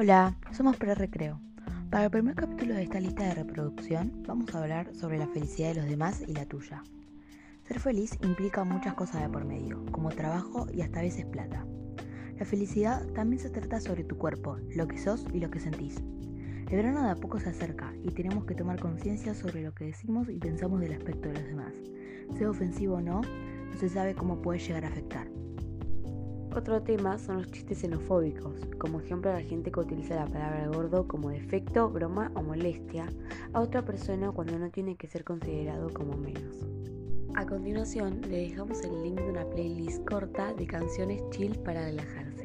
Hola, somos Pre-Recreo. Para el primer capítulo de esta lista de reproducción vamos a hablar sobre la felicidad de los demás y la tuya. Ser feliz implica muchas cosas de por medio, como trabajo y hasta a veces plata. La felicidad también se trata sobre tu cuerpo, lo que sos y lo que sentís. El verano de a poco se acerca y tenemos que tomar conciencia sobre lo que decimos y pensamos del aspecto de los demás. Sea ofensivo o no, no se sabe cómo puede llegar a afectar. Otro tema son los chistes xenofóbicos, como ejemplo la gente que utiliza la palabra gordo como defecto, broma o molestia a otra persona cuando no tiene que ser considerado como menos. A continuación le dejamos el link de una playlist corta de canciones chill para relajarse.